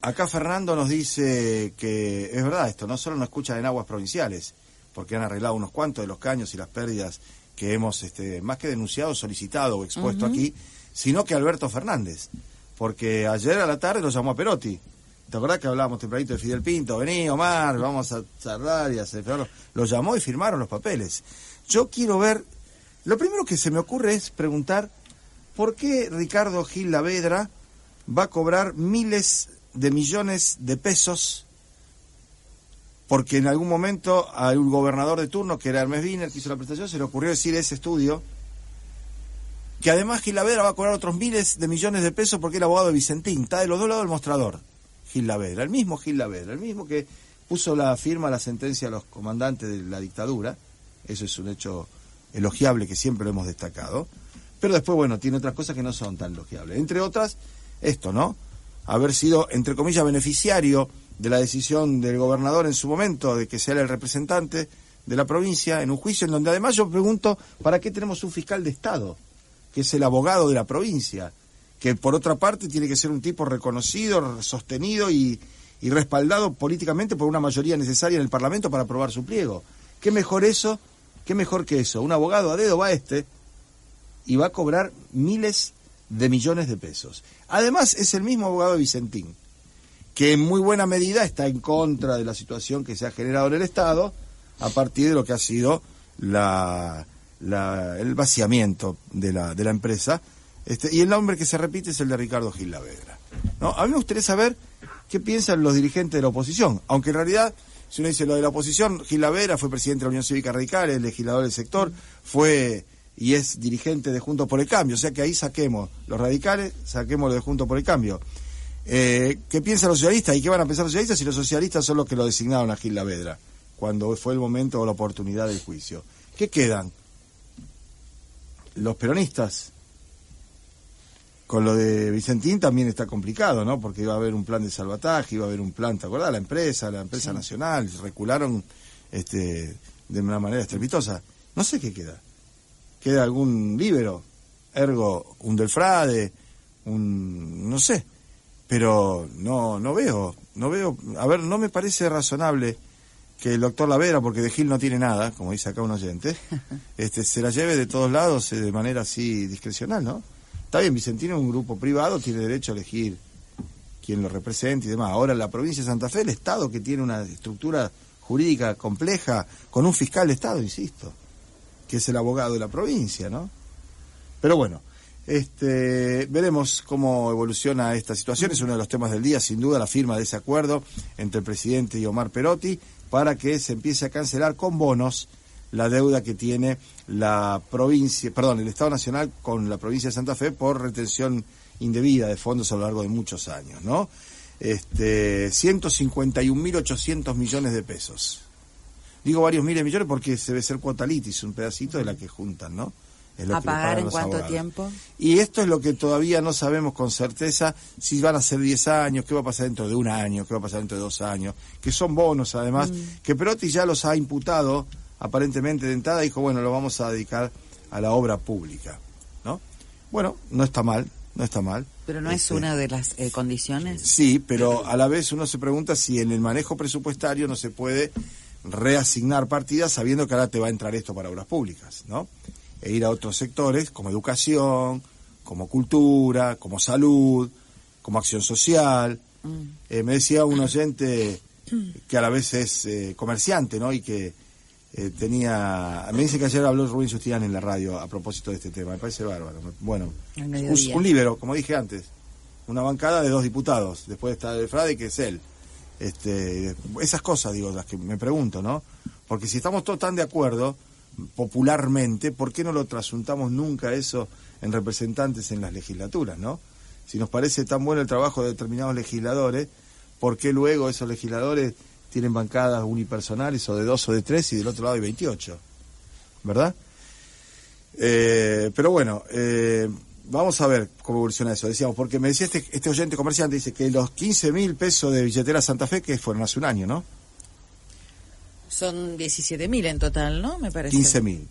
Acá Fernando nos dice que es verdad esto, no solo nos escuchan en aguas provinciales, porque han arreglado unos cuantos de los caños y las pérdidas que hemos este, más que denunciado, solicitado o expuesto aquí, sino que Alberto Fernández, porque ayer a la tarde lo llamó a Perotti. ¿Te acordás que hablábamos tempranito de Fidel Pinto? Vení, Omar, vamos a charlar y a hacer... Lo llamó y firmaron los papeles. Yo quiero ver... Lo primero que se me ocurre es preguntar por qué Ricardo Gil Lavedra va a cobrar miles de millones de pesos porque en algún momento a un gobernador de turno, que era Hermes Wiener, que hizo la prestación, se le ocurrió decir ese estudio que además Gilavedra va a cobrar otros miles de millones de pesos porque era abogado de Vicentín, está de los dos lados del mostrador, Gilavedra, el mismo Gilavedra, el mismo que puso la firma la sentencia a los comandantes de la dictadura, eso es un hecho elogiable que siempre lo hemos destacado, pero después, bueno, tiene otras cosas que no son tan elogiables, entre otras, esto, ¿no? Haber sido, entre comillas, beneficiario de la decisión del gobernador en su momento de que sea el representante de la provincia en un juicio en donde además yo pregunto, ¿para qué tenemos un fiscal de Estado? Que es el abogado de la provincia, que por otra parte tiene que ser un tipo reconocido, sostenido y, y respaldado políticamente por una mayoría necesaria en el Parlamento para aprobar su pliego. ¿Qué mejor eso? ¿Qué mejor que eso? Un abogado a dedo va este y va a cobrar miles de millones de pesos. Además, es el mismo abogado Vicentín, que en muy buena medida está en contra de la situación que se ha generado en el Estado a partir de lo que ha sido el vaciamiento de la, de la empresa. Este, y el nombre que se repite es el de Ricardo Gil Lavedra. ¿no? A mí me gustaría saber qué piensan los dirigentes de la oposición, aunque en realidad, si uno dice lo de la oposición, Gil Lavedra fue presidente de la Unión Cívica Radical, el legislador del sector, fue y es dirigente de Juntos por el Cambio. O sea que ahí saquemos los radicales, saquemos lo de Juntos por el Cambio. Eh, ¿Qué piensan los socialistas y qué van a pensar los socialistas si los socialistas son los que lo designaron a Gil Lavedra cuando fue el momento o la oportunidad del juicio? ¿Qué quedan? Los peronistas. Con lo de Vicentín también está complicado, ¿no? Porque iba a haber un plan de salvataje, iba a haber un plan, ¿te acuerdas? La empresa, la empresa nacional, recularon este, de una manera estrepitosa. No sé qué queda queda algún líbero, ergo un Delfrade, un no sé, pero no no veo, no veo, a ver, no me parece razonable que el doctor Lavera, porque de Gil no tiene nada, como dice acá un oyente, este se la lleve de todos lados eh, de manera así discrecional, ¿no? Está bien, Vicentino es un grupo privado, tiene derecho a elegir quién lo representa y demás. Ahora, la provincia de Santa Fe, el Estado que tiene una estructura jurídica compleja, con un fiscal de Estado, insisto que es el abogado de la provincia, ¿no? Pero bueno, este, veremos cómo evoluciona esta situación. Es uno de los temas del día, sin duda, la firma de ese acuerdo entre el presidente y Omar Perotti para que se empiece a cancelar con bonos la deuda que tiene la provincia, perdón, el Estado Nacional con la provincia de Santa Fe por retención indebida de fondos a lo largo de muchos años, ¿no? Este, 151.800 millones de pesos. Digo varios miles de millones porque se debe ser cuota litis, un pedacito de la que juntan, ¿no? Es ¿A pagar en cuánto tiempo? Y esto es lo que todavía no sabemos con certeza si van a ser 10 años, qué va a pasar dentro de un año, qué va a pasar dentro de dos años, que son bonos además, mm. que Perotti ya los ha imputado aparentemente de entrada, dijo, bueno, lo vamos a dedicar a la obra pública, ¿no? Bueno, no está mal, no está mal. Pero no es este, una de las eh, condiciones. Sí, pero a la vez uno se pregunta si en el manejo presupuestario no se puede reasignar partidas sabiendo que ahora te va a entrar esto para obras públicas, ¿no? E ir a otros sectores como educación, como cultura, como salud, como acción social. Mm. Eh, me decía un oyente que a la vez es eh, comerciante, ¿no? Y que eh, tenía... Me dice que ayer habló Rubén Sustián en la radio a propósito de este tema. Me parece bárbaro. Bueno, un, un libro, como dije antes. Una bancada de dos diputados. Después está el Frade, que es él. Este, esas cosas, digo, las que me pregunto, ¿no? Porque si estamos todos tan de acuerdo, popularmente, ¿por qué no lo trasuntamos nunca eso en representantes en las legislaturas, ¿no? Si nos parece tan bueno el trabajo de determinados legisladores, por qué luego esos legisladores tienen bancadas unipersonales o de dos o de tres y del otro lado hay 28. ¿Verdad? Eh, pero bueno, eh, vamos a ver cómo evoluciona eso. Decíamos, porque me decía este, este oyente comerciante, dice que los 15 mil pesos de billetera Santa Fe, que fueron hace un año, ¿no? Son 17 mil en total, ¿no? Me parece. 15 mil.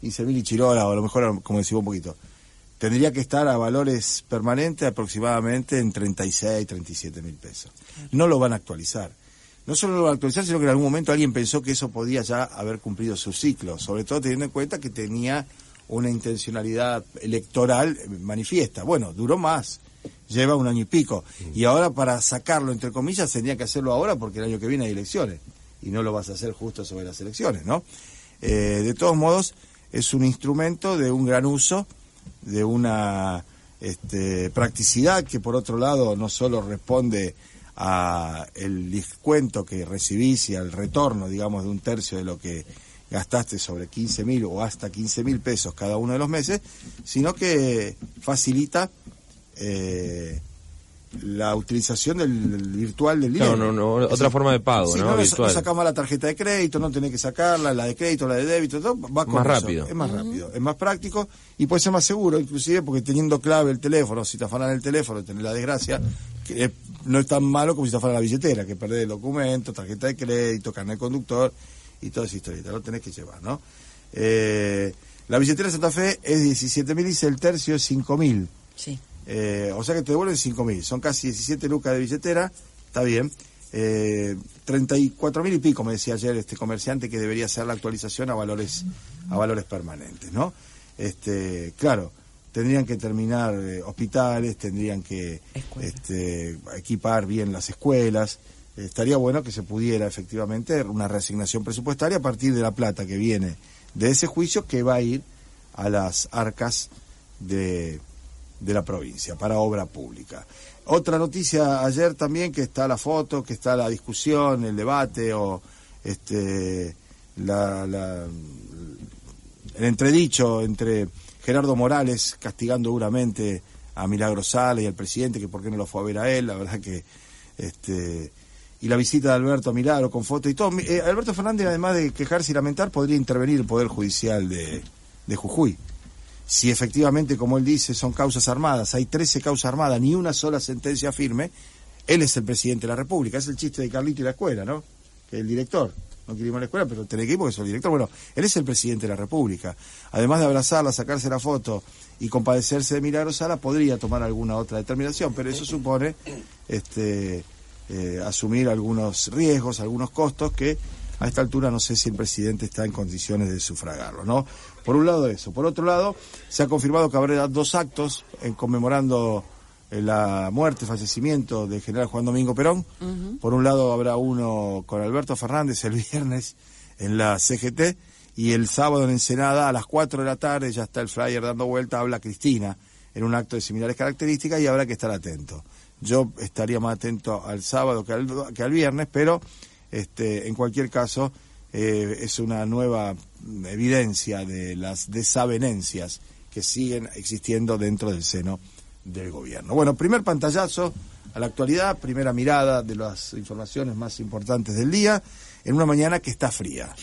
15 mil y Chirola, o a lo mejor, como decimos un poquito. Tendría que estar a valores permanentes aproximadamente en 36, 37 mil pesos. No lo van a actualizar. No solo lo van a actualizar, sino que en algún momento alguien pensó que eso podía ya haber cumplido su ciclo, sobre todo teniendo en cuenta que tenía una intencionalidad electoral manifiesta. Bueno, duró más, lleva un año y pico. Y ahora para sacarlo, entre comillas, tendría que hacerlo ahora porque el año que viene hay elecciones. Y no lo vas a hacer justo sobre las elecciones, ¿no? Eh, de todos modos, es un instrumento de un gran uso, de una este, practicidad que por otro lado no solo responde a el descuento que recibís y al retorno, digamos, de un tercio de lo que gastaste sobre 15 mil o hasta 15 mil pesos cada uno de los meses, sino que facilita eh, la utilización del, virtual del dinero. No, no, no, otra forma de pago, ¿no? virtual. No sacamos la tarjeta de crédito, no tenés que sacarla, la de crédito, la de débito, todo, va con más rápido. Es más rápido, es más práctico y puede ser más seguro, inclusive porque teniendo clave el teléfono, si te afanan el teléfono, tenés la desgracia, que no es tan malo como si te afanan la billetera, que perdés el documento, tarjeta de crédito, carnet de conductor y toda esa historieta, lo tenés que llevar, ¿no? Eh, la billetera de Santa Fe es 17 mil y el tercio es 5 mil. Sí. Eh, o sea que te devuelven 5 mil. Son casi 17 lucas de billetera, está bien. Eh, 34 mil y pico, me decía ayer este comerciante, que debería ser la actualización a valores, a valores permanentes, ¿no? Este, claro, tendrían que terminar eh, hospitales, tendrían que este, equipar bien las escuelas. Estaría bueno que se pudiera efectivamente una reasignación presupuestaria a partir de la plata que viene de ese juicio que va a ir a las arcas de de la provincia para obra pública. Otra noticia ayer también que está la foto, que está la discusión, el debate o este la, el entredicho entre Gerardo Morales castigando duramente a Milagro Sala y al presidente que por qué no lo fue a ver a él, la verdad que este y la visita de Alberto a Milagro con foto y todo. Eh, Alberto Fernández además de quejarse y lamentar podría intervenir el Poder Judicial de, de Jujuy si efectivamente, como él dice, son causas armadas, hay 13 causas armadas, ni una sola sentencia firme, él es el presidente de la República. Es el chiste de Carlito y la escuela, ¿no? Que el director. No quiere ir a la escuela, pero tiene que ir porque es el director. Bueno, él es el presidente de la República. Además de abrazarla, sacarse la foto y compadecerse de Milagro Sala, podría tomar alguna otra determinación, pero eso supone este, eh, asumir algunos riesgos, algunos costos que a esta altura no sé si el presidente está en condiciones de sufragarlo, ¿no? Por un lado eso. Por otro lado, se ha confirmado que habrá dos actos en conmemorando eh, la muerte, fallecimiento del general Juan Domingo Perón. Por un lado habrá uno con Alberto Fernández el viernes en la CGT y el sábado en Ensenada a las 4 de la tarde, ya está el flyer dando vuelta, habla Cristina en un acto de similares características y habrá que estar atento. Yo estaría más atento al sábado que al, viernes, pero este, en cualquier caso, eh, es una nueva evidencia de las desavenencias que siguen existiendo dentro del seno del gobierno. Bueno, primer pantallazo a la actualidad, primera mirada de las informaciones más importantes del día, en una mañana que está fría.